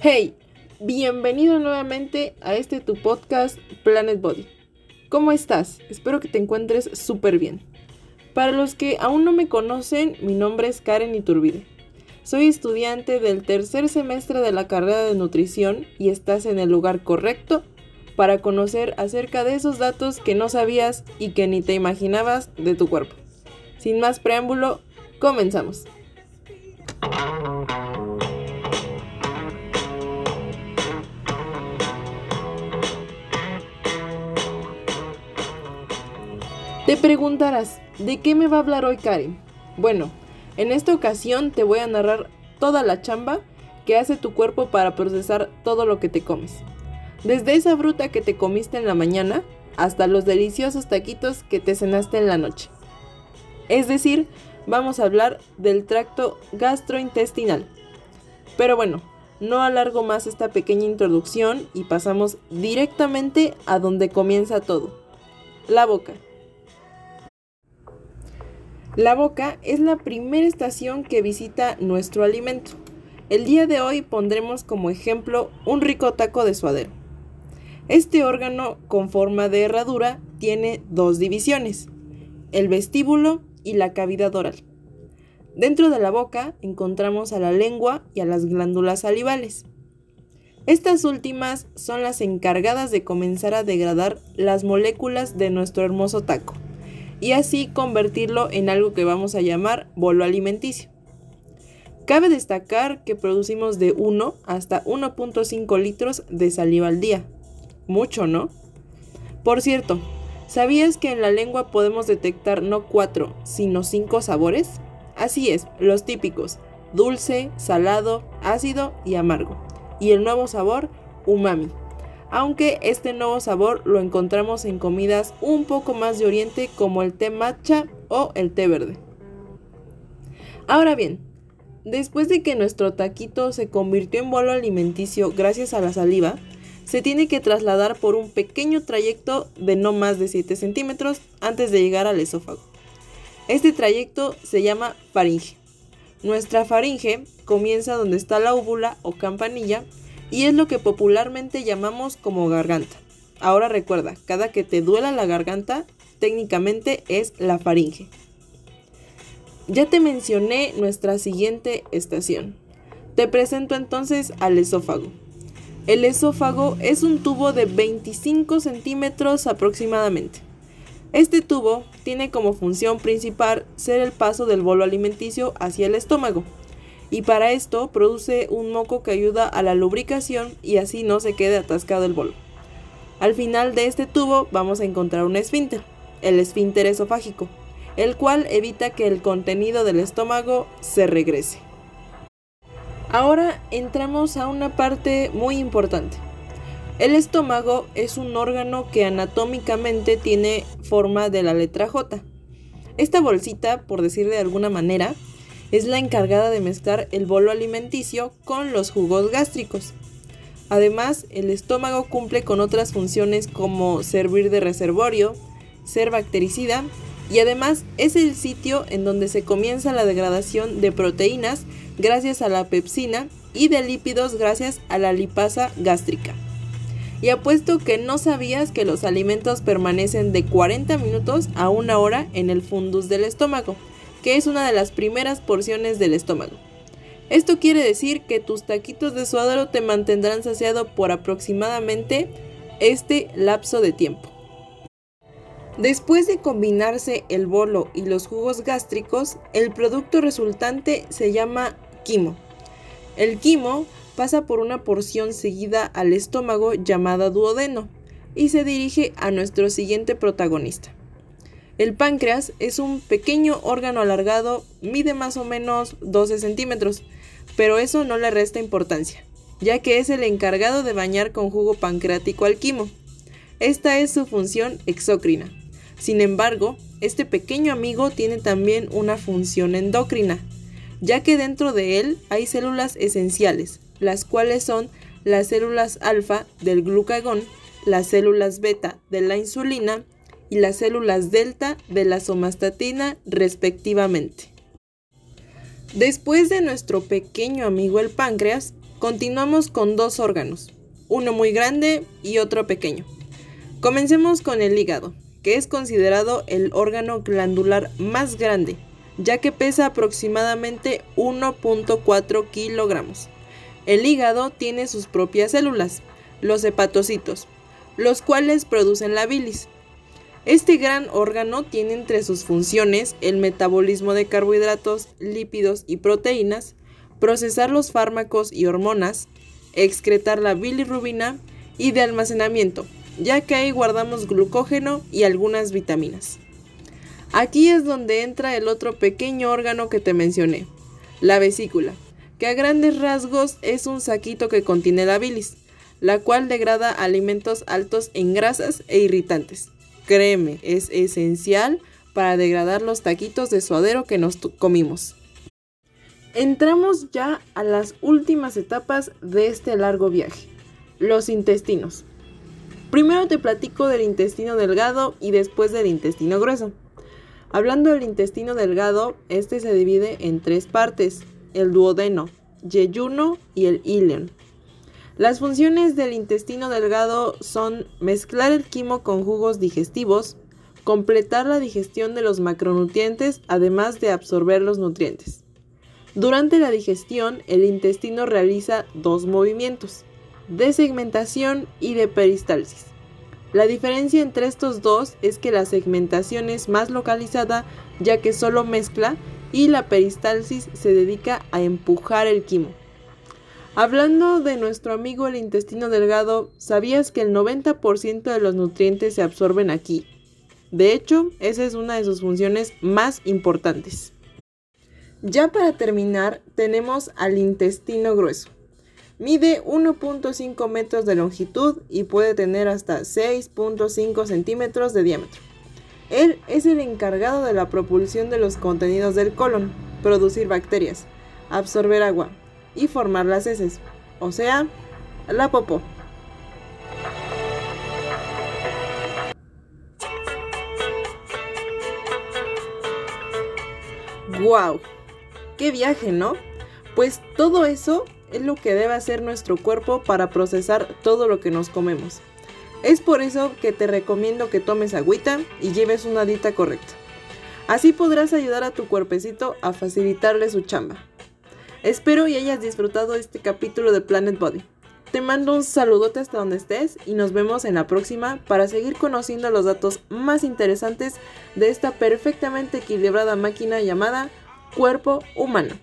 Hey, bienvenido nuevamente a este tu podcast Planet Body. ¿Cómo estás? Espero que te encuentres súper bien. Para los que aún no me conocen, mi nombre es Karen Iturbide. Soy estudiante del tercer semestre de la carrera de nutrición y estás en el lugar correcto para conocer acerca de esos datos que no sabías y que ni te imaginabas de tu cuerpo. Sin más preámbulo, comenzamos. Te preguntarás, ¿de qué me va a hablar hoy Karen? Bueno, en esta ocasión te voy a narrar toda la chamba que hace tu cuerpo para procesar todo lo que te comes. Desde esa fruta que te comiste en la mañana hasta los deliciosos taquitos que te cenaste en la noche. Es decir, vamos a hablar del tracto gastrointestinal. Pero bueno, no alargo más esta pequeña introducción y pasamos directamente a donde comienza todo, la boca. La boca es la primera estación que visita nuestro alimento. El día de hoy pondremos como ejemplo un rico taco de suadero. Este órgano con forma de herradura tiene dos divisiones, el vestíbulo y la cavidad oral. Dentro de la boca encontramos a la lengua y a las glándulas salivales. Estas últimas son las encargadas de comenzar a degradar las moléculas de nuestro hermoso taco y así convertirlo en algo que vamos a llamar bolo alimenticio. Cabe destacar que producimos de 1 hasta 1.5 litros de saliva al día. Mucho, ¿no? Por cierto, ¿sabías que en la lengua podemos detectar no 4, sino 5 sabores? Así es, los típicos, dulce, salado, ácido y amargo. Y el nuevo sabor, umami aunque este nuevo sabor lo encontramos en comidas un poco más de oriente como el té matcha o el té verde. Ahora bien, después de que nuestro taquito se convirtió en bolo alimenticio gracias a la saliva, se tiene que trasladar por un pequeño trayecto de no más de 7 centímetros antes de llegar al esófago. Este trayecto se llama faringe. Nuestra faringe comienza donde está la úvula o campanilla y es lo que popularmente llamamos como garganta. Ahora recuerda, cada que te duela la garganta, técnicamente es la faringe. Ya te mencioné nuestra siguiente estación. Te presento entonces al esófago. El esófago es un tubo de 25 centímetros aproximadamente. Este tubo tiene como función principal ser el paso del bolo alimenticio hacia el estómago y para esto produce un moco que ayuda a la lubricación y así no se quede atascado el bolo. Al final de este tubo vamos a encontrar un esfínter, el esfínter esofágico, el cual evita que el contenido del estómago se regrese. Ahora entramos a una parte muy importante. El estómago es un órgano que anatómicamente tiene forma de la letra J. Esta bolsita, por decir de alguna manera, es la encargada de mezclar el bolo alimenticio con los jugos gástricos. Además, el estómago cumple con otras funciones como servir de reservorio, ser bactericida y además es el sitio en donde se comienza la degradación de proteínas gracias a la pepsina y de lípidos gracias a la lipasa gástrica. Y apuesto que no sabías que los alimentos permanecen de 40 minutos a una hora en el fundus del estómago que es una de las primeras porciones del estómago. Esto quiere decir que tus taquitos de suadero te mantendrán saciado por aproximadamente este lapso de tiempo. Después de combinarse el bolo y los jugos gástricos, el producto resultante se llama quimo. El quimo pasa por una porción seguida al estómago llamada duodeno y se dirige a nuestro siguiente protagonista. El páncreas es un pequeño órgano alargado, mide más o menos 12 centímetros, pero eso no le resta importancia, ya que es el encargado de bañar con jugo pancreático al quimo. Esta es su función exócrina. Sin embargo, este pequeño amigo tiene también una función endocrina, ya que dentro de él hay células esenciales, las cuales son las células alfa del glucagón, las células beta de la insulina y las células delta de la somastatina respectivamente. Después de nuestro pequeño amigo el páncreas, Continuamos con dos órganos, uno muy grande y otro pequeño. Comencemos con el hígado, que es considerado el órgano glandular más grande, ya que pesa aproximadamente 1.4 kilogramos. El hígado tiene sus propias células, los hepatocitos, los cuales producen la bilis. Este gran órgano tiene entre sus funciones el metabolismo de carbohidratos, lípidos y proteínas, procesar los fármacos y hormonas, excretar la bilirrubina y de almacenamiento, ya que ahí guardamos glucógeno y algunas vitaminas. Aquí es donde entra el otro pequeño órgano que te mencioné, la vesícula, que a grandes rasgos es un saquito que contiene la bilis, la cual degrada alimentos altos en grasas e irritantes. Créeme, es esencial para degradar los taquitos de suadero que nos comimos. Entramos ya a las últimas etapas de este largo viaje, los intestinos. Primero te platico del intestino delgado y después del intestino grueso. Hablando del intestino delgado, este se divide en tres partes, el duodeno, yeyuno y el ileón. Las funciones del intestino delgado son mezclar el quimo con jugos digestivos, completar la digestión de los macronutrientes, además de absorber los nutrientes. Durante la digestión, el intestino realiza dos movimientos, de segmentación y de peristalsis. La diferencia entre estos dos es que la segmentación es más localizada ya que solo mezcla y la peristalsis se dedica a empujar el quimo. Hablando de nuestro amigo el intestino delgado, ¿sabías que el 90% de los nutrientes se absorben aquí? De hecho, esa es una de sus funciones más importantes. Ya para terminar, tenemos al intestino grueso. Mide 1.5 metros de longitud y puede tener hasta 6.5 centímetros de diámetro. Él es el encargado de la propulsión de los contenidos del colon, producir bacterias, absorber agua y formar las heces, o sea, la popó. ¡Wow! ¡Qué viaje, ¿no? Pues todo eso es lo que debe hacer nuestro cuerpo para procesar todo lo que nos comemos. Es por eso que te recomiendo que tomes agüita y lleves una dieta correcta. Así podrás ayudar a tu cuerpecito a facilitarle su chamba. Espero y hayas disfrutado este capítulo de Planet Body. Te mando un saludote hasta donde estés y nos vemos en la próxima para seguir conociendo los datos más interesantes de esta perfectamente equilibrada máquina llamada cuerpo humano.